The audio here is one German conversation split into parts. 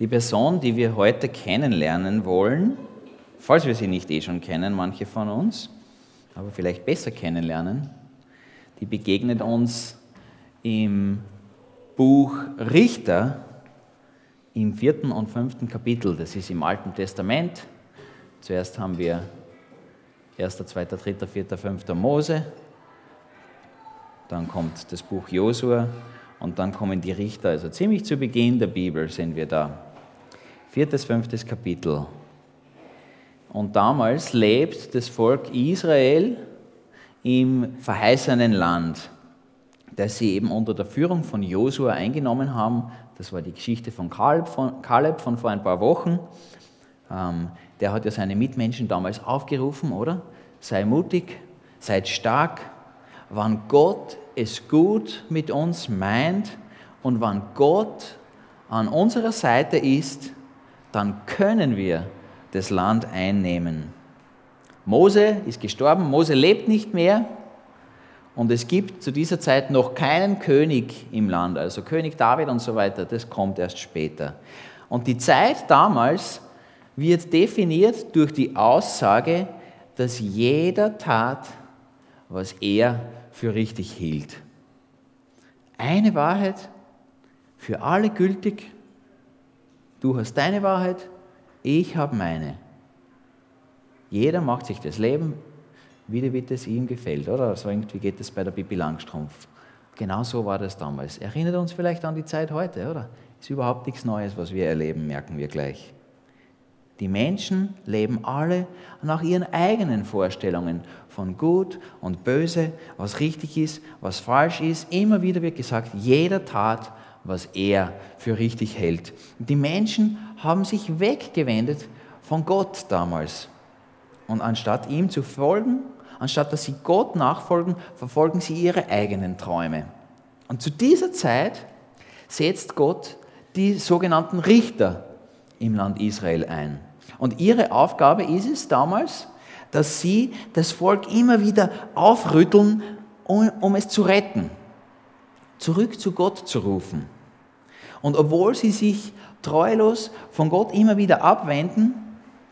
Die Person, die wir heute kennenlernen wollen, falls wir sie nicht eh schon kennen, manche von uns, aber vielleicht besser kennenlernen, die begegnet uns im Buch Richter im vierten und fünften Kapitel. Das ist im Alten Testament. Zuerst haben wir 1., 2., 3., 4., 5. Mose. Dann kommt das Buch Josua und dann kommen die Richter. Also ziemlich zu Beginn der Bibel sind wir da. Viertes, fünftes Kapitel. Und damals lebt das Volk Israel im verheißenen Land, das sie eben unter der Führung von Josua eingenommen haben. Das war die Geschichte von Kaleb von, Kaleb von vor ein paar Wochen. Ähm, der hat ja seine Mitmenschen damals aufgerufen, oder? Sei mutig, seid stark. Wann Gott es gut mit uns meint und wann Gott an unserer Seite ist, dann können wir das Land einnehmen. Mose ist gestorben, Mose lebt nicht mehr und es gibt zu dieser Zeit noch keinen König im Land, also König David und so weiter, das kommt erst später. Und die Zeit damals wird definiert durch die Aussage, dass jeder tat, was er für richtig hielt. Eine Wahrheit für alle gültig. Du hast deine Wahrheit, ich habe meine. Jeder macht sich das Leben, wie es ihm gefällt, oder? So irgendwie geht es bei der Bibi Langstrumpf. Genau so war das damals. Erinnert uns vielleicht an die Zeit heute, oder? Ist überhaupt nichts Neues, was wir erleben, merken wir gleich. Die Menschen leben alle nach ihren eigenen Vorstellungen von gut und böse, was richtig ist, was falsch ist. Immer wieder wird gesagt, jeder tat, was er für richtig hält. Die Menschen haben sich weggewendet von Gott damals. Und anstatt ihm zu folgen, anstatt dass sie Gott nachfolgen, verfolgen sie ihre eigenen Träume. Und zu dieser Zeit setzt Gott die sogenannten Richter im Land Israel ein. Und ihre Aufgabe ist es damals, dass sie das Volk immer wieder aufrütteln, um, um es zu retten, zurück zu Gott zu rufen. Und obwohl sie sich treulos von Gott immer wieder abwenden,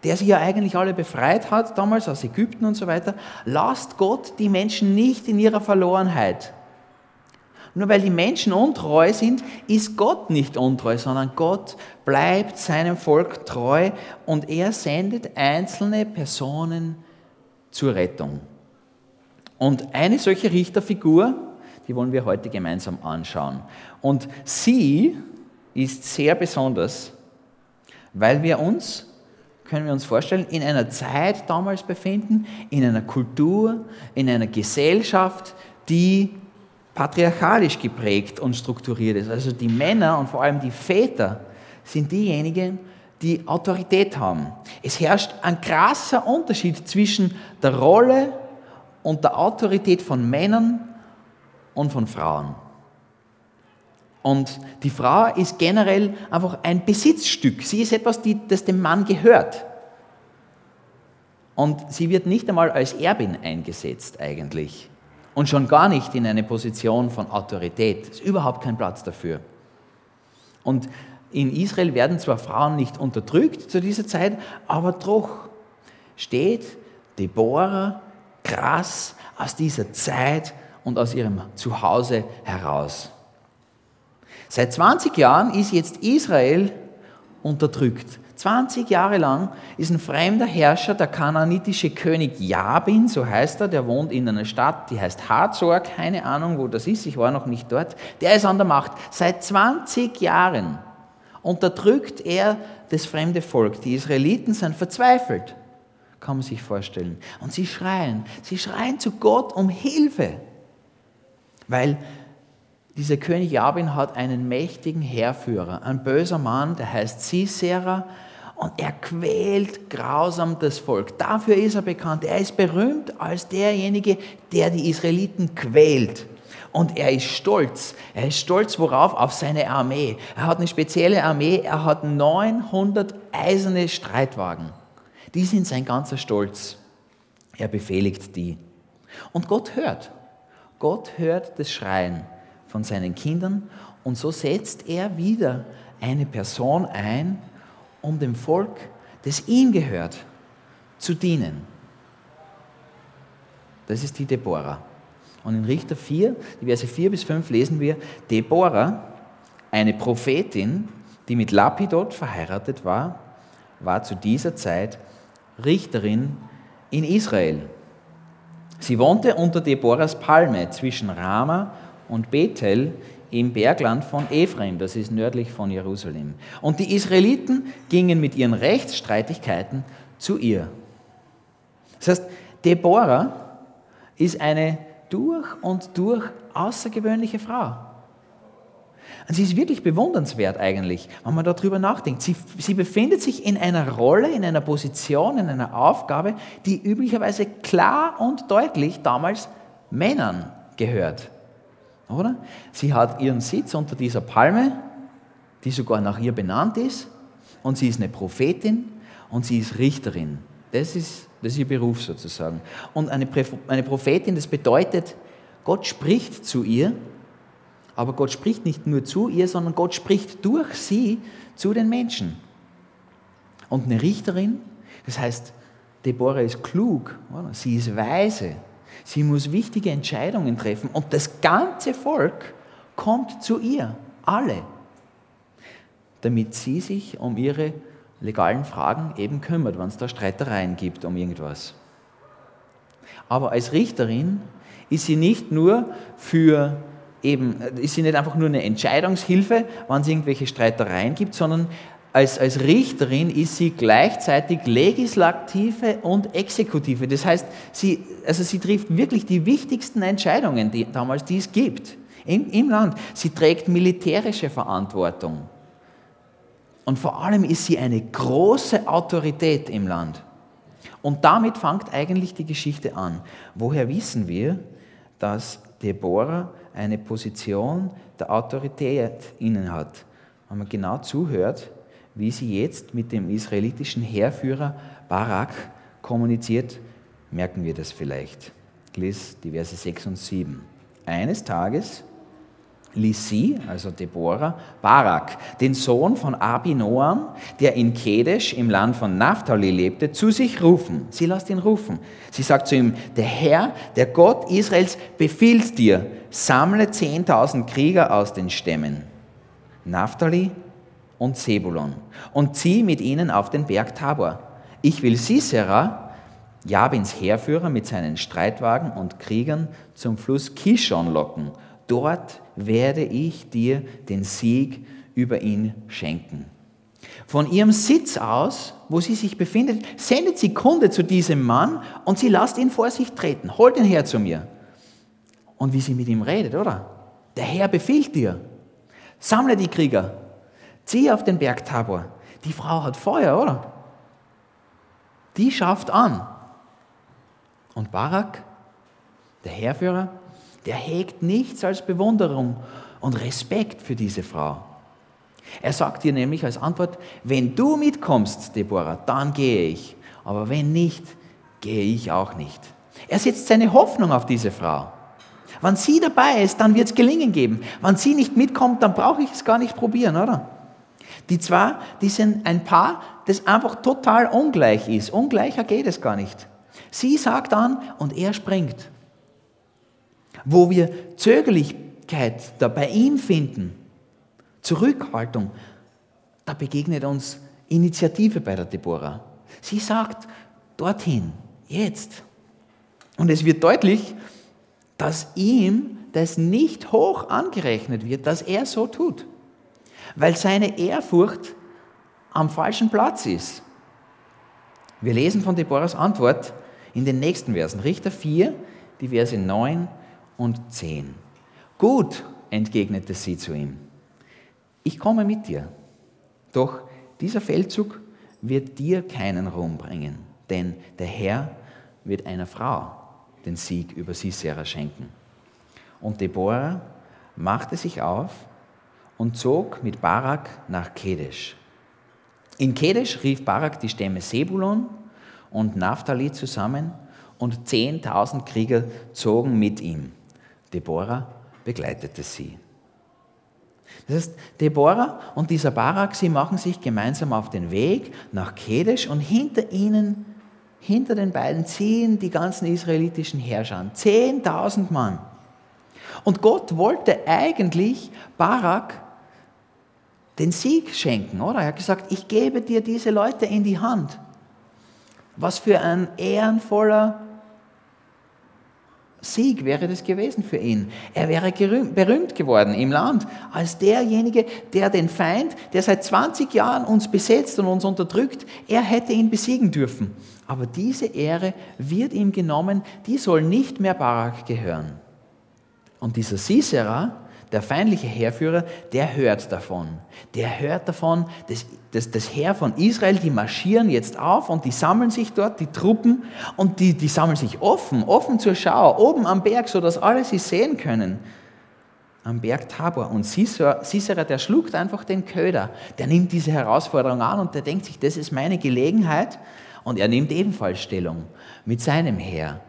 der sie ja eigentlich alle befreit hat, damals aus Ägypten und so weiter, lasst Gott die Menschen nicht in ihrer Verlorenheit. Nur weil die Menschen untreu sind, ist Gott nicht untreu, sondern Gott bleibt seinem Volk treu und er sendet einzelne Personen zur Rettung. Und eine solche Richterfigur, die wollen wir heute gemeinsam anschauen. Und sie ist sehr besonders, weil wir uns, können wir uns vorstellen, in einer Zeit damals befinden, in einer Kultur, in einer Gesellschaft, die patriarchalisch geprägt und strukturiert ist. Also die Männer und vor allem die Väter sind diejenigen, die Autorität haben. Es herrscht ein krasser Unterschied zwischen der Rolle und der Autorität von Männern und von Frauen. Und die Frau ist generell einfach ein Besitzstück. Sie ist etwas, das dem Mann gehört. Und sie wird nicht einmal als Erbin eingesetzt eigentlich und schon gar nicht in eine Position von Autorität. Es ist überhaupt kein Platz dafür. Und in Israel werden zwar Frauen nicht unterdrückt zu dieser Zeit, aber doch steht Deborah krass aus dieser Zeit und aus ihrem Zuhause heraus. Seit 20 Jahren ist jetzt Israel unterdrückt. 20 Jahre lang ist ein fremder Herrscher, der kananitische König Jabin, so heißt er, der wohnt in einer Stadt, die heißt Hazor, keine Ahnung, wo das ist, ich war noch nicht dort. Der ist an der Macht. Seit 20 Jahren unterdrückt er das fremde Volk. Die Israeliten sind verzweifelt, kann man sich vorstellen. Und sie schreien, sie schreien zu Gott um Hilfe, weil dieser König Jabin hat einen mächtigen Heerführer, ein böser Mann, der heißt Sisera, und er quält grausam das Volk. Dafür ist er bekannt. Er ist berühmt als derjenige, der die Israeliten quält. Und er ist stolz. Er ist stolz worauf? Auf seine Armee. Er hat eine spezielle Armee. Er hat 900 eiserne Streitwagen. Die sind sein ganzer Stolz. Er befehligt die. Und Gott hört. Gott hört das Schreien von seinen Kindern und so setzt er wieder eine Person ein, um dem Volk, das ihm gehört, zu dienen. Das ist die Deborah. Und in Richter 4, die Verse 4 bis 5 lesen wir, Deborah, eine Prophetin, die mit Lapidot verheiratet war, war zu dieser Zeit Richterin in Israel. Sie wohnte unter Deborahs Palme zwischen Rama und Bethel im Bergland von Ephraim, das ist nördlich von Jerusalem. Und die Israeliten gingen mit ihren Rechtsstreitigkeiten zu ihr. Das heißt, Deborah ist eine durch und durch außergewöhnliche Frau. Und sie ist wirklich bewundernswert eigentlich, wenn man darüber nachdenkt. Sie, sie befindet sich in einer Rolle, in einer Position, in einer Aufgabe, die üblicherweise klar und deutlich damals Männern gehört. Oder? Sie hat ihren Sitz unter dieser Palme, die sogar nach ihr benannt ist, und sie ist eine Prophetin und sie ist Richterin. Das ist, das ist ihr Beruf sozusagen. Und eine, eine Prophetin, das bedeutet, Gott spricht zu ihr aber Gott spricht nicht nur zu ihr, sondern Gott spricht durch sie zu den Menschen. Und eine Richterin, das heißt, Deborah ist klug, sie ist weise, sie muss wichtige Entscheidungen treffen und das ganze Volk kommt zu ihr, alle, damit sie sich um ihre legalen Fragen eben kümmert, wenn es da Streitereien gibt um irgendwas. Aber als Richterin ist sie nicht nur für eben, ist sie nicht einfach nur eine Entscheidungshilfe, wenn es irgendwelche Streitereien gibt, sondern als, als Richterin ist sie gleichzeitig Legislative und Exekutive. Das heißt, sie, also sie trifft wirklich die wichtigsten Entscheidungen, die damals die es gibt im, im Land. Sie trägt militärische Verantwortung. Und vor allem ist sie eine große Autorität im Land. Und damit fängt eigentlich die Geschichte an. Woher wissen wir, dass Deborah eine Position der Autorität innehat. Wenn man genau zuhört, wie sie jetzt mit dem israelitischen Heerführer Barak kommuniziert, merken wir das vielleicht. Ich lese die Verse 6 und 7. Eines Tages ließ sie, also Deborah, Barak, den Sohn von Abinoam, der in Kedesh im Land von Naphtali lebte, zu sich rufen. Sie lässt ihn rufen. Sie sagt zu ihm, der Herr, der Gott Israels, befiehlt dir, sammle 10.000 Krieger aus den Stämmen, Naphtali und Sebulon, und zieh mit ihnen auf den Berg Tabor. Ich will Sisera, Jabins Heerführer, mit seinen Streitwagen und Kriegern zum Fluss Kishon locken. Dort werde ich dir den Sieg über ihn schenken. Von ihrem Sitz aus, wo sie sich befindet, sendet sie Kunde zu diesem Mann und sie lässt ihn vor sich treten. Holt ihn her zu mir. Und wie sie mit ihm redet, oder? Der Herr befiehlt dir. Sammle die Krieger. Zieh auf den Berg Tabor. Die Frau hat Feuer, oder? Die schafft an. Und Barak, der Heerführer, der hegt nichts als Bewunderung und Respekt für diese Frau. Er sagt ihr nämlich als Antwort, wenn du mitkommst, Deborah, dann gehe ich. Aber wenn nicht, gehe ich auch nicht. Er setzt seine Hoffnung auf diese Frau. Wenn sie dabei ist, dann wird es gelingen geben. Wenn sie nicht mitkommt, dann brauche ich es gar nicht probieren, oder? Die zwei, die sind ein Paar, das einfach total ungleich ist. Ungleicher geht es gar nicht. Sie sagt an und er springt wo wir Zögerlichkeit da bei ihm finden, Zurückhaltung, da begegnet uns Initiative bei der Deborah. Sie sagt, dorthin, jetzt. Und es wird deutlich, dass ihm das nicht hoch angerechnet wird, dass er so tut, weil seine Ehrfurcht am falschen Platz ist. Wir lesen von Deborahs Antwort in den nächsten Versen, Richter 4, die Verse 9 und 10. Gut, entgegnete sie zu ihm, ich komme mit dir. Doch dieser Feldzug wird dir keinen Ruhm bringen, denn der Herr wird einer Frau den Sieg über Sisera schenken. Und Deborah machte sich auf und zog mit Barak nach Kedesh. In Kedesh rief Barak die Stämme Sebulon und Naphtali zusammen und 10.000 Krieger zogen mit ihm. Deborah begleitete sie. Das heißt, Deborah und dieser Barak, sie machen sich gemeinsam auf den Weg nach Kedesh und hinter ihnen, hinter den beiden ziehen die ganzen israelitischen Herrscher. 10.000 Mann. Und Gott wollte eigentlich Barak den Sieg schenken, oder? Er hat gesagt, ich gebe dir diese Leute in die Hand. Was für ein ehrenvoller Sieg wäre das gewesen für ihn. Er wäre berühmt geworden im Land als derjenige, der den Feind, der seit 20 Jahren uns besetzt und uns unterdrückt, er hätte ihn besiegen dürfen. Aber diese Ehre wird ihm genommen, die soll nicht mehr Barak gehören. Und dieser Sisera, der feindliche Heerführer, der hört davon. Der hört davon, dass, dass das Heer von Israel, die marschieren jetzt auf und die sammeln sich dort, die Truppen, und die, die sammeln sich offen, offen zur Schau, oben am Berg, sodass alle sie sehen können. Am Berg Tabor. Und Sisera, der schluckt einfach den Köder. Der nimmt diese Herausforderung an und der denkt sich, das ist meine Gelegenheit. Und er nimmt ebenfalls Stellung mit seinem Heer.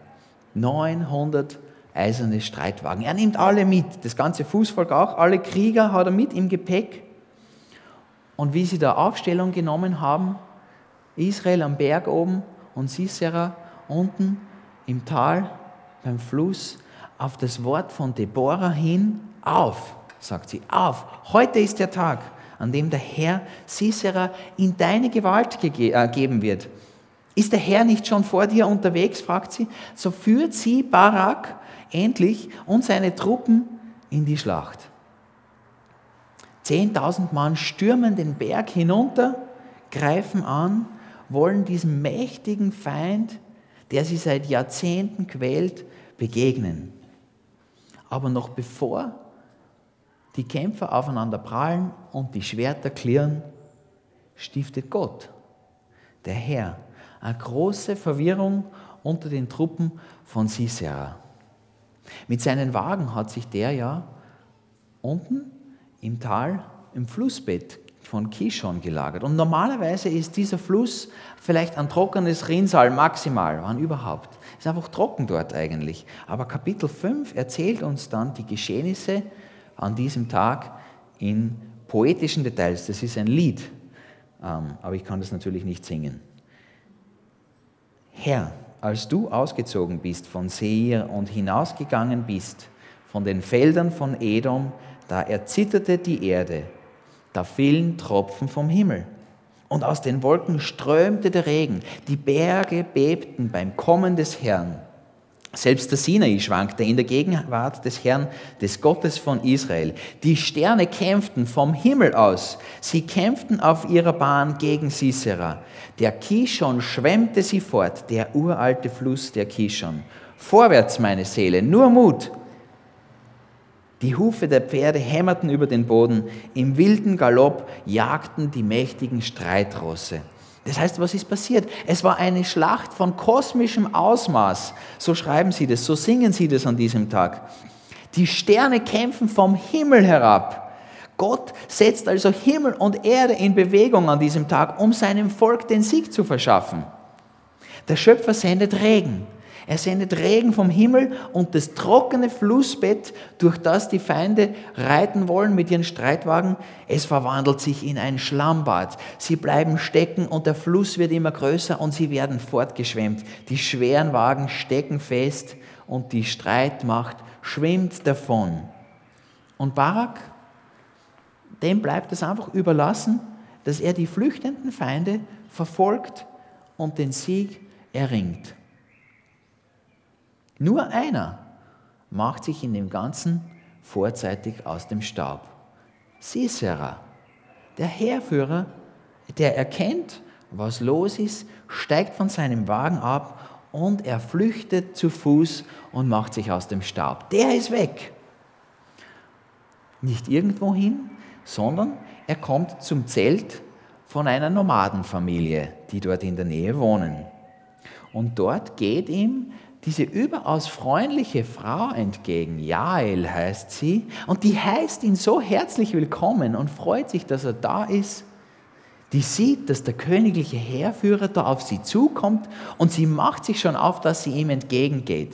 900 eiserne Streitwagen. Er nimmt alle mit, das ganze Fußvolk auch, alle Krieger hat er mit im Gepäck. Und wie sie da Aufstellung genommen haben, Israel am Berg oben und Sisera unten im Tal beim Fluss, auf das Wort von Deborah hin, auf, sagt sie, auf, heute ist der Tag, an dem der Herr Sisera in deine Gewalt äh, geben wird. Ist der Herr nicht schon vor dir unterwegs, fragt sie. So führt sie Barak endlich und seine Truppen in die Schlacht. Zehntausend Mann stürmen den Berg hinunter, greifen an, wollen diesem mächtigen Feind, der sie seit Jahrzehnten quält, begegnen. Aber noch bevor die Kämpfer aufeinander prallen und die Schwerter klirren, stiftet Gott, der Herr, eine große Verwirrung unter den Truppen von Sisera. Mit seinen Wagen hat sich der ja unten im Tal im Flussbett von Kishon gelagert. Und normalerweise ist dieser Fluss vielleicht ein trockenes Rinnsal maximal, wann überhaupt. Ist einfach trocken dort eigentlich. Aber Kapitel 5 erzählt uns dann die Geschehnisse an diesem Tag in poetischen Details. Das ist ein Lied, ähm, aber ich kann das natürlich nicht singen. Herr, als du ausgezogen bist von Seir und hinausgegangen bist von den Feldern von Edom, da erzitterte die Erde, da fielen Tropfen vom Himmel. Und aus den Wolken strömte der Regen, die Berge bebten beim Kommen des Herrn. Selbst der Sinai schwankte in der Gegenwart des Herrn, des Gottes von Israel. Die Sterne kämpften vom Himmel aus. Sie kämpften auf ihrer Bahn gegen Sisera. Der Kishon schwemmte sie fort, der uralte Fluss der Kishon. Vorwärts, meine Seele, nur Mut. Die Hufe der Pferde hämmerten über den Boden. Im wilden Galopp jagten die mächtigen Streitrosse. Das heißt, was ist passiert? Es war eine Schlacht von kosmischem Ausmaß. So schreiben sie das, so singen sie das an diesem Tag. Die Sterne kämpfen vom Himmel herab. Gott setzt also Himmel und Erde in Bewegung an diesem Tag, um seinem Volk den Sieg zu verschaffen. Der Schöpfer sendet Regen. Er sendet Regen vom Himmel und das trockene Flussbett, durch das die Feinde reiten wollen mit ihren Streitwagen, es verwandelt sich in ein Schlammbad. Sie bleiben stecken und der Fluss wird immer größer und sie werden fortgeschwemmt. Die schweren Wagen stecken fest und die Streitmacht schwimmt davon. Und Barak, dem bleibt es einfach überlassen, dass er die flüchtenden Feinde verfolgt und den Sieg erringt. Nur einer macht sich in dem Ganzen vorzeitig aus dem Staub. Sisera, der Heerführer, der erkennt, was los ist, steigt von seinem Wagen ab und er flüchtet zu Fuß und macht sich aus dem Staub. Der ist weg. Nicht irgendwo hin, sondern er kommt zum Zelt von einer Nomadenfamilie, die dort in der Nähe wohnen. Und dort geht ihm diese überaus freundliche Frau entgegen. Jael heißt sie. Und die heißt ihn so herzlich willkommen und freut sich, dass er da ist. Die sieht, dass der königliche Heerführer da auf sie zukommt und sie macht sich schon auf, dass sie ihm entgegengeht.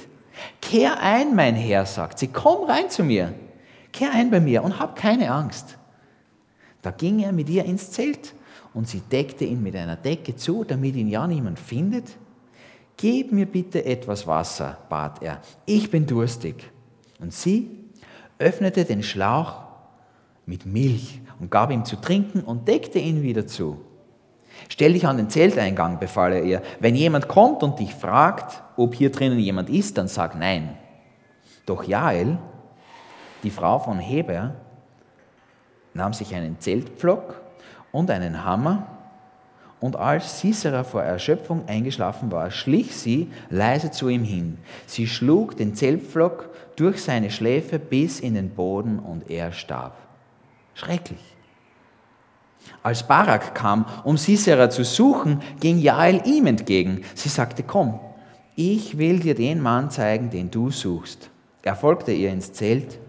Kehr ein, mein Herr, sagt sie, komm rein zu mir. kehr ein bei mir und hab keine Angst. Da ging er mit ihr ins Zelt und sie deckte ihn mit einer Decke zu, damit ihn ja niemand findet. Gib mir bitte etwas Wasser, bat er. Ich bin durstig. Und sie öffnete den Schlauch mit Milch und gab ihm zu trinken und deckte ihn wieder zu. Stell dich an den Zelteingang, befahl er ihr. Wenn jemand kommt und dich fragt, ob hier drinnen jemand ist, dann sag nein. Doch Jael, die Frau von Heber, nahm sich einen Zeltpflock und einen Hammer und als Sisera vor Erschöpfung eingeschlafen war, schlich sie leise zu ihm hin. Sie schlug den Zeltpflock durch seine Schläfe bis in den Boden und er starb. Schrecklich. Als Barak kam, um Sisera zu suchen, ging Jael ihm entgegen. Sie sagte, komm, ich will dir den Mann zeigen, den du suchst. Er folgte ihr ins Zelt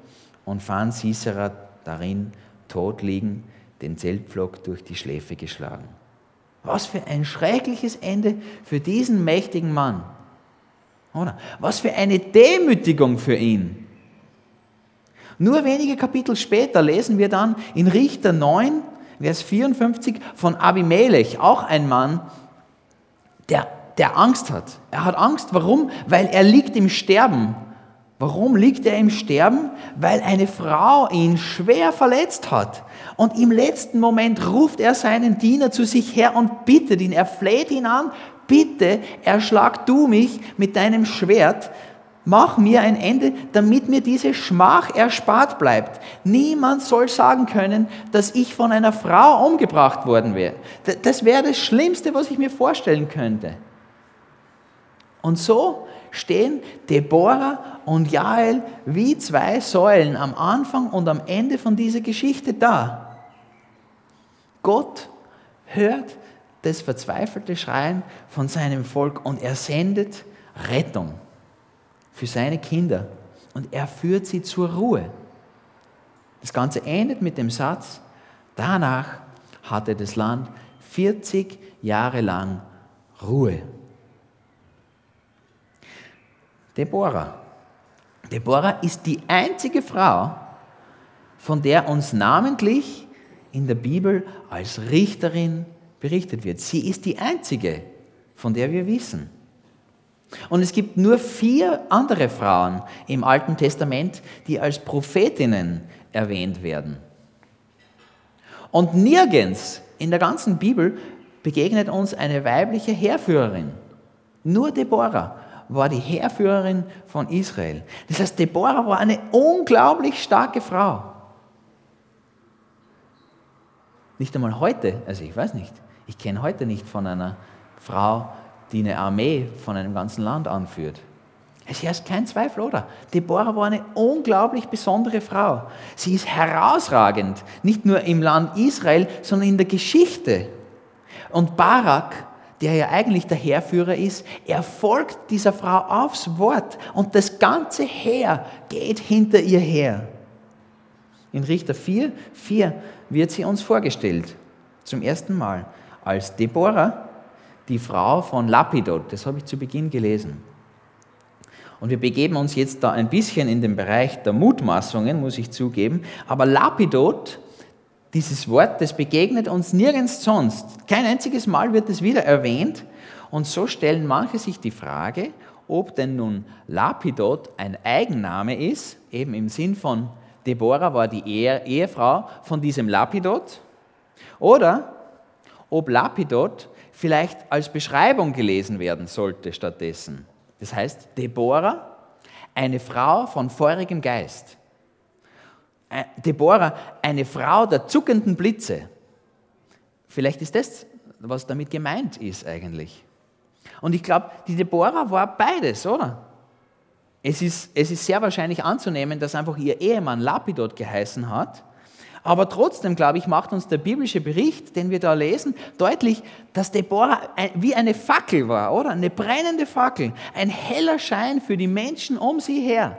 und fand Sisera darin tot liegen, den Zeltpflock durch die Schläfe geschlagen. Was für ein schreckliches Ende für diesen mächtigen Mann. Oder? Was für eine Demütigung für ihn. Nur wenige Kapitel später lesen wir dann in Richter 9, Vers 54 von Abimelech, auch ein Mann, der, der Angst hat. Er hat Angst, warum? Weil er liegt im Sterben. Warum liegt er im Sterben? Weil eine Frau ihn schwer verletzt hat. Und im letzten Moment ruft er seinen Diener zu sich her und bittet ihn, er fleht ihn an, bitte erschlag du mich mit deinem Schwert, Mach mir ein Ende, damit mir diese Schmach erspart bleibt. Niemand soll sagen können, dass ich von einer Frau umgebracht worden wäre. Das wäre das Schlimmste, was ich mir vorstellen könnte. Und so stehen Deborah und Jael wie zwei Säulen am Anfang und am Ende von dieser Geschichte da. Gott hört das verzweifelte Schreien von seinem Volk und er sendet Rettung für seine Kinder und er führt sie zur Ruhe. Das Ganze endet mit dem Satz, danach hatte das Land 40 Jahre lang Ruhe. Deborah. Deborah ist die einzige Frau, von der uns namentlich in der Bibel als Richterin berichtet wird. Sie ist die einzige, von der wir wissen. Und es gibt nur vier andere Frauen im Alten Testament, die als Prophetinnen erwähnt werden. Und nirgends in der ganzen Bibel begegnet uns eine weibliche Heerführerin. Nur Deborah war die Heerführerin von Israel. Das heißt, Deborah war eine unglaublich starke Frau. Nicht einmal heute, also ich weiß nicht, ich kenne heute nicht von einer Frau, die eine Armee von einem ganzen Land anführt. Es herrscht kein Zweifel, oder? Deborah war eine unglaublich besondere Frau. Sie ist herausragend, nicht nur im Land Israel, sondern in der Geschichte. Und Barak, der ja eigentlich der Heerführer ist, er folgt dieser Frau aufs Wort und das ganze Heer geht hinter ihr her. In Richter 4, 4 wird sie uns vorgestellt, zum ersten Mal, als Deborah, die Frau von Lapidot. Das habe ich zu Beginn gelesen. Und wir begeben uns jetzt da ein bisschen in den Bereich der Mutmaßungen, muss ich zugeben. Aber Lapidot, dieses Wort, das begegnet uns nirgends sonst. Kein einziges Mal wird es wieder erwähnt. Und so stellen manche sich die Frage, ob denn nun Lapidot ein Eigenname ist, eben im Sinn von Deborah war die Ehefrau von diesem Lapidot, oder ob Lapidot vielleicht als Beschreibung gelesen werden sollte stattdessen. Das heißt, Deborah, eine Frau von feurigem Geist. Äh, Deborah, eine Frau der zuckenden Blitze. Vielleicht ist das, was damit gemeint ist eigentlich. Und ich glaube, die Deborah war beides, oder? Es ist, es ist sehr wahrscheinlich anzunehmen, dass einfach ihr Ehemann Lapidot geheißen hat aber trotzdem, glaube ich, macht uns der biblische Bericht, den wir da lesen, deutlich, dass Deborah wie eine Fackel war, oder? Eine brennende Fackel, ein heller Schein für die Menschen um sie her.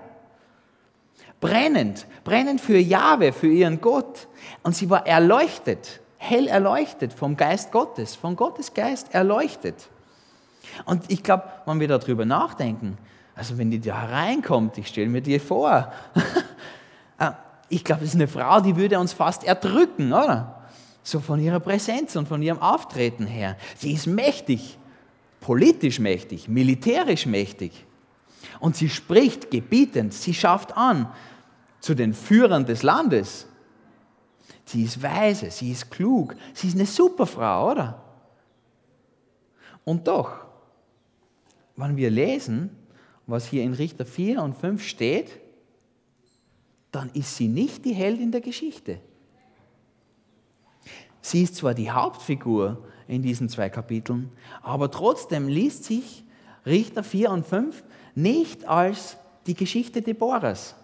Brennend, brennend für Jahwe, für ihren Gott. Und sie war erleuchtet, hell erleuchtet vom Geist Gottes, von Gottes Geist erleuchtet. Und ich glaube, wenn wir darüber nachdenken, also wenn die da hereinkommt, ich stelle mir die vor, ah, Ich glaube, das ist eine Frau, die würde uns fast erdrücken, oder? So von ihrer Präsenz und von ihrem Auftreten her. Sie ist mächtig, politisch mächtig, militärisch mächtig. Und sie spricht gebietend, sie schafft an zu den Führern des Landes. Sie ist weise, sie ist klug, sie ist eine super Frau, oder? Und doch, wenn wir lesen, was hier in Richter 4 und 5 steht, dann ist sie nicht die Heldin der Geschichte. Sie ist zwar die Hauptfigur in diesen zwei Kapiteln, aber trotzdem liest sich Richter 4 und 5 nicht als die Geschichte Deborahs.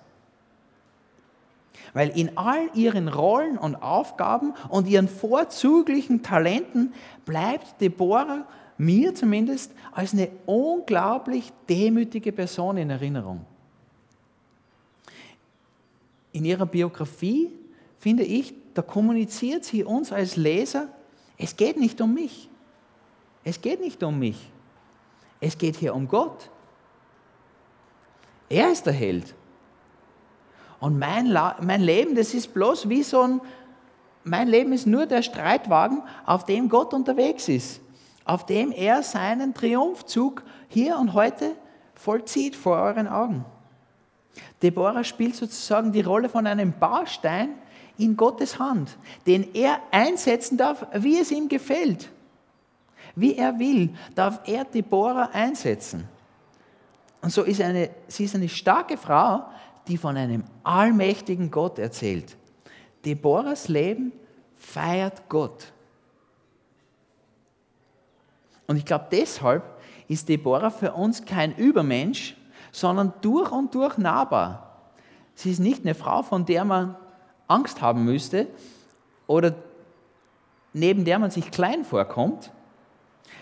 Weil in all ihren Rollen und Aufgaben und ihren vorzüglichen Talenten bleibt Deborah mir zumindest als eine unglaublich demütige Person in Erinnerung. In ihrer Biografie, finde ich, da kommuniziert sie uns als Leser, es geht nicht um mich. Es geht nicht um mich. Es geht hier um Gott. Er ist der Held. Und mein, mein Leben, das ist bloß wie so ein, mein Leben ist nur der Streitwagen, auf dem Gott unterwegs ist, auf dem er seinen Triumphzug hier und heute vollzieht vor euren Augen. Deborah spielt sozusagen die Rolle von einem Baustein in Gottes Hand, den er einsetzen darf, wie es ihm gefällt. Wie er will, darf er Deborah einsetzen. Und so ist eine, sie ist eine starke Frau, die von einem allmächtigen Gott erzählt. Deborahs Leben feiert Gott. Und ich glaube, deshalb ist Deborah für uns kein Übermensch, sondern durch und durch nahbar. Sie ist nicht eine Frau, von der man Angst haben müsste oder neben der man sich klein vorkommt,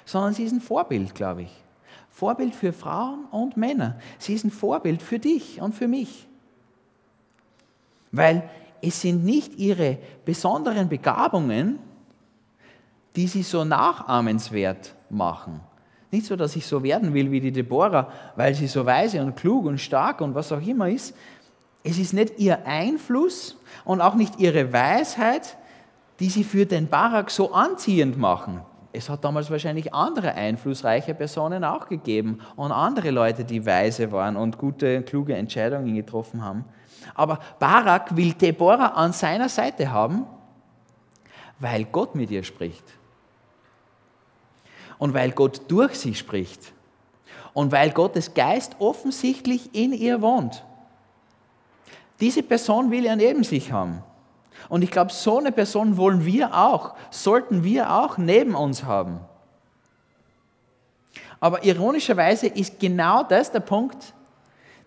sondern sie ist ein Vorbild, glaube ich. Vorbild für Frauen und Männer. Sie ist ein Vorbild für dich und für mich. Weil es sind nicht ihre besonderen Begabungen, die sie so nachahmenswert machen. Nicht so, dass ich so werden will wie die Deborah, weil sie so weise und klug und stark und was auch immer ist. Es ist nicht ihr Einfluss und auch nicht ihre Weisheit, die sie für den Barak so anziehend machen es hat damals wahrscheinlich andere einflussreiche Personen auch gegeben und andere Leute, die weise waren und gute, kluge Entscheidungen getroffen haben. Aber Barak will Deborah an seiner Seite haben, weil Gott mit ihr spricht. Und weil Gott durch sie spricht. Und weil Gottes Geist offensichtlich in ihr wohnt. Diese Person will er neben sich haben. Und ich glaube, so eine Person wollen wir auch, sollten wir auch neben uns haben. Aber ironischerweise ist genau das der Punkt,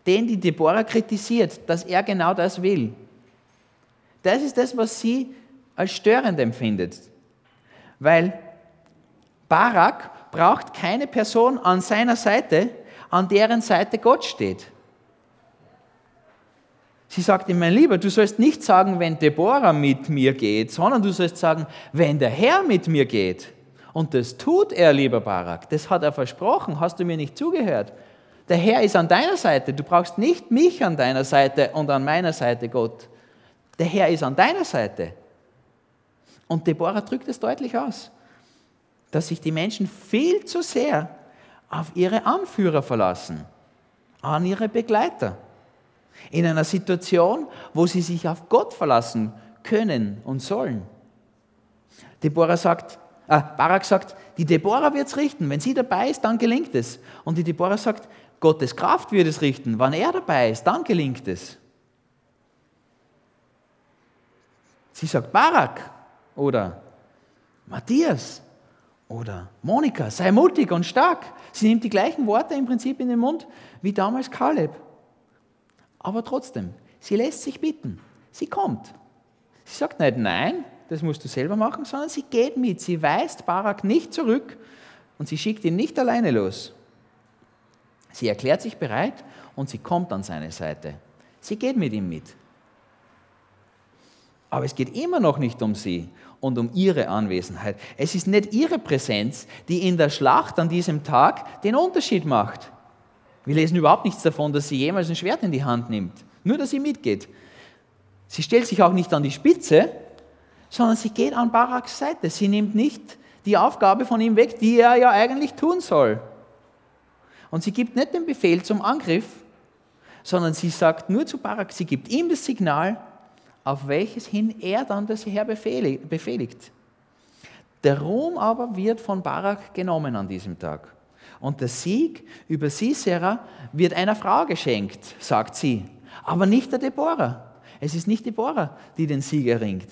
den die Deborah kritisiert, dass er genau das will. Das ist das, was sie als störend empfindet. Weil Barak braucht keine Person an seiner Seite, an deren Seite Gott steht. Sie sagt ihm, mein Lieber, du sollst nicht sagen, wenn Deborah mit mir geht, sondern du sollst sagen, wenn der Herr mit mir geht. Und das tut er, lieber Barak. Das hat er versprochen. Hast du mir nicht zugehört? Der Herr ist an deiner Seite. Du brauchst nicht mich an deiner Seite und an meiner Seite, Gott. Der Herr ist an deiner Seite. Und Deborah drückt es deutlich aus, dass sich die Menschen viel zu sehr auf ihre Anführer verlassen, an ihre Begleiter. In einer Situation, wo sie sich auf Gott verlassen können und sollen. Deborah sagt, äh, Barak sagt, die Deborah wird es richten. Wenn sie dabei ist, dann gelingt es. Und die Deborah sagt, Gottes Kraft wird es richten. Wann er dabei ist, dann gelingt es. Sie sagt Barak oder Matthias oder Monika, sei mutig und stark. Sie nimmt die gleichen Worte im Prinzip in den Mund wie damals Kaleb. Aber trotzdem, sie lässt sich bitten. Sie kommt. Sie sagt nicht, nein, das musst du selber machen, sondern sie geht mit. Sie weist Barak nicht zurück und sie schickt ihn nicht alleine los. Sie erklärt sich bereit und sie kommt an seine Seite. Sie geht mit ihm mit. Aber es geht immer noch nicht um sie und um ihre Anwesenheit. Es ist nicht ihre Präsenz, die in der Schlacht an diesem Tag den Unterschied macht. Wir lesen überhaupt nichts davon, dass sie jemals ein Schwert in die Hand nimmt. Nur, dass sie mitgeht. Sie stellt sich auch nicht an die Spitze, sondern sie geht an Baraks Seite. Sie nimmt nicht die Aufgabe von ihm weg, die er ja eigentlich tun soll. Und sie gibt nicht den Befehl zum Angriff, sondern sie sagt nur zu Barak, sie gibt ihm das Signal, auf welches hin er dann das Herr befehligt. Der Ruhm aber wird von Barak genommen an diesem Tag. Und der Sieg über Sisera wird einer Frau geschenkt, sagt sie, aber nicht der Deborah. Es ist nicht Deborah, die den Sieg erringt,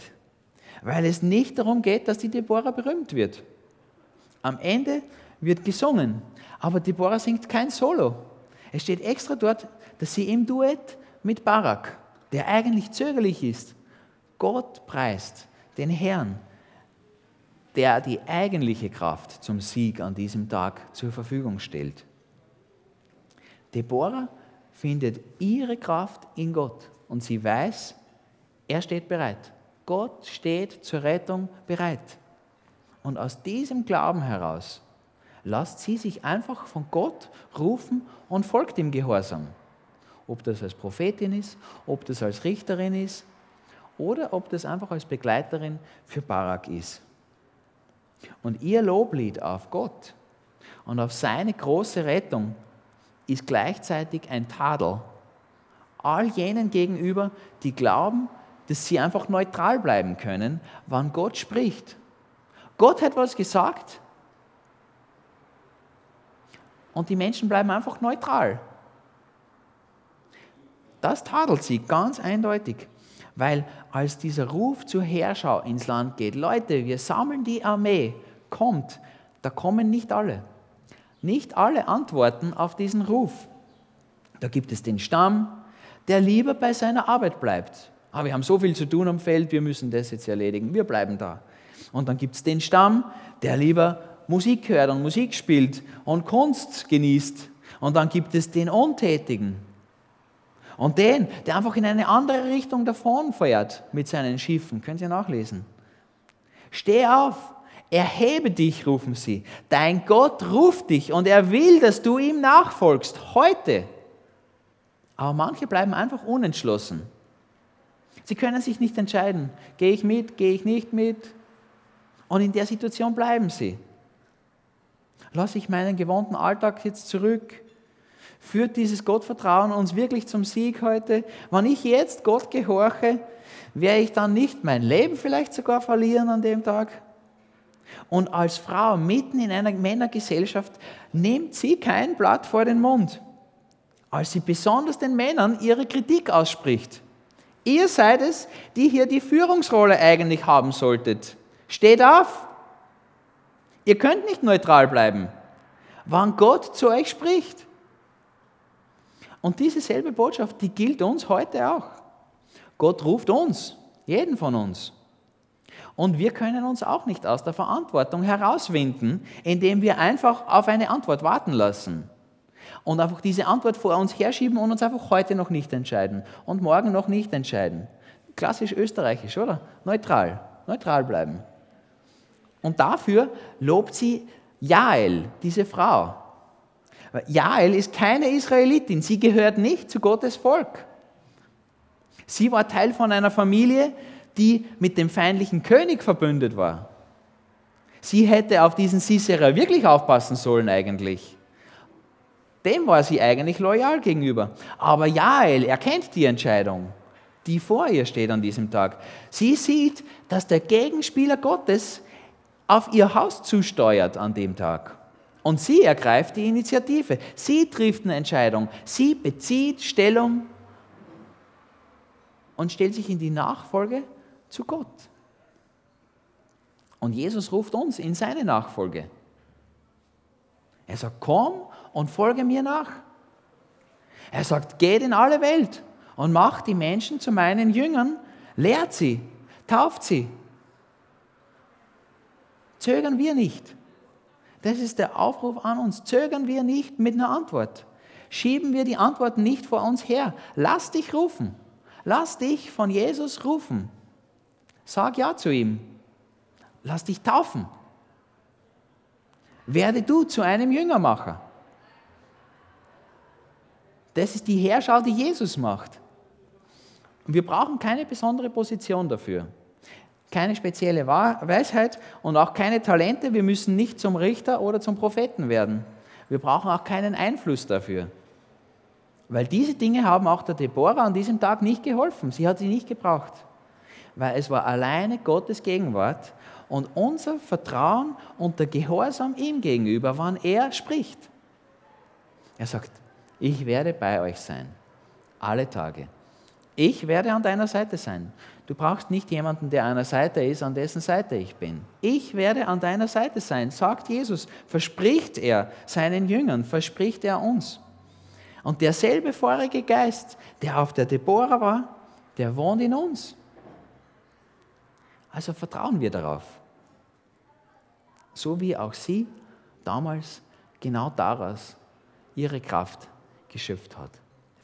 weil es nicht darum geht, dass die Deborah berühmt wird. Am Ende wird gesungen, aber Deborah singt kein Solo. Es steht extra dort, dass sie im Duett mit Barak, der eigentlich zögerlich ist, Gott preist, den Herrn, der die eigentliche Kraft zum Sieg an diesem Tag zur Verfügung stellt. Deborah findet ihre Kraft in Gott und sie weiß, er steht bereit. Gott steht zur Rettung bereit. Und aus diesem Glauben heraus lasst sie sich einfach von Gott rufen und folgt ihm Gehorsam. Ob das als Prophetin ist, ob das als Richterin ist oder ob das einfach als Begleiterin für Barak ist. Und ihr Loblied auf Gott und auf seine große Rettung ist gleichzeitig ein Tadel all jenen gegenüber, die glauben, dass sie einfach neutral bleiben können, wann Gott spricht. Gott hat was gesagt und die Menschen bleiben einfach neutral. Das tadelt sie ganz eindeutig, weil als dieser Ruf zur Herrschau ins Land geht, Leute, wir sammeln die Armee, kommt, da kommen nicht alle. Nicht alle antworten auf diesen Ruf. Da gibt es den Stamm, der lieber bei seiner Arbeit bleibt. Ah, wir haben so viel zu tun am Feld, wir müssen das jetzt erledigen, wir bleiben da. Und dann gibt es den Stamm, der lieber Musik hört und Musik spielt und Kunst genießt. Und dann gibt es den Untätigen. Und den, der einfach in eine andere Richtung davon fährt mit seinen Schiffen. Können Sie nachlesen. Steh auf, erhebe dich, rufen sie. Dein Gott ruft dich und er will, dass du ihm nachfolgst. Heute. Aber manche bleiben einfach unentschlossen. Sie können sich nicht entscheiden, gehe ich mit, gehe ich nicht mit. Und in der Situation bleiben sie. Lasse ich meinen gewohnten Alltag jetzt zurück? Führt dieses Gottvertrauen uns wirklich zum Sieg heute? Wenn ich jetzt Gott gehorche, werde ich dann nicht mein Leben vielleicht sogar verlieren an dem Tag? Und als Frau mitten in einer Männergesellschaft nimmt sie kein Blatt vor den Mund als sie besonders den Männern ihre Kritik ausspricht. Ihr seid es, die hier die Führungsrolle eigentlich haben solltet. Steht auf! Ihr könnt nicht neutral bleiben, wann Gott zu euch spricht. Und diese selbe Botschaft, die gilt uns heute auch. Gott ruft uns, jeden von uns. Und wir können uns auch nicht aus der Verantwortung herauswinden, indem wir einfach auf eine Antwort warten lassen und einfach diese Antwort vor uns herschieben und uns einfach heute noch nicht entscheiden und morgen noch nicht entscheiden. Klassisch österreichisch, oder? Neutral, neutral bleiben. Und dafür lobt sie Jael, diese Frau. Jael ist keine Israelitin, sie gehört nicht zu Gottes Volk. Sie war Teil von einer Familie, die mit dem feindlichen König verbündet war. Sie hätte auf diesen Sisera wirklich aufpassen sollen eigentlich. Dem war sie eigentlich loyal gegenüber. Aber Jael erkennt die Entscheidung, die vor ihr steht an diesem Tag. Sie sieht, dass der Gegenspieler Gottes auf ihr Haus zusteuert an dem Tag. Und sie ergreift die Initiative. Sie trifft eine Entscheidung. Sie bezieht Stellung und stellt sich in die Nachfolge zu Gott. Und Jesus ruft uns in seine Nachfolge. Er sagt, komm und folge mir nach. Er sagt, geht in alle Welt und macht die Menschen zu meinen Jüngern, lehrt sie, tauft sie. Zögern wir nicht. Das ist der Aufruf an uns. Zögern wir nicht mit einer Antwort. Schieben wir die Antwort nicht vor uns her. Lass dich rufen. Lass dich von Jesus rufen. Sag ja zu ihm. Lass dich taufen. Werde du zu einem Jüngermacher. Das ist die Herrschau, die Jesus macht. Und wir brauchen keine besondere Position dafür. Keine spezielle Weisheit und auch keine Talente. Wir müssen nicht zum Richter oder zum Propheten werden. Wir brauchen auch keinen Einfluss dafür. Weil diese Dinge haben auch der Deborah an diesem Tag nicht geholfen. Sie hat sie nicht gebraucht. Weil es war alleine Gottes Gegenwart und unser Vertrauen und der Gehorsam ihm gegenüber, wann er spricht. Er sagt, ich werde bei euch sein, alle Tage. Ich werde an deiner Seite sein. Du brauchst nicht jemanden, der der Seite ist, an dessen Seite ich bin. Ich werde an deiner Seite sein, sagt Jesus, verspricht er seinen Jüngern, verspricht er uns. Und derselbe vorige Geist, der auf der Deborah war, der wohnt in uns. Also vertrauen wir darauf. So wie auch sie damals genau daraus ihre Kraft geschöpft hat.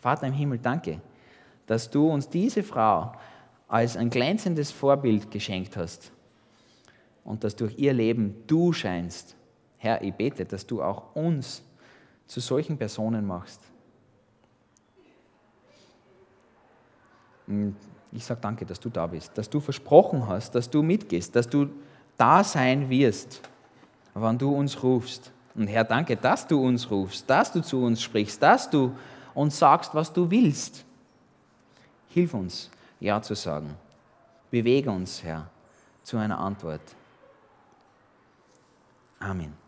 Vater im Himmel, danke, dass du uns diese Frau als ein glänzendes Vorbild geschenkt hast und dass durch ihr Leben du scheinst. Herr, ich bete, dass du auch uns zu solchen Personen machst. Ich sage danke, dass du da bist, dass du versprochen hast, dass du mitgehst, dass du da sein wirst, wann du uns rufst. Und Herr, danke, dass du uns rufst, dass du zu uns sprichst, dass du uns sagst, was du willst. Hilf uns, Ja zu sagen. Bewege uns, Herr, zu einer Antwort. Amen.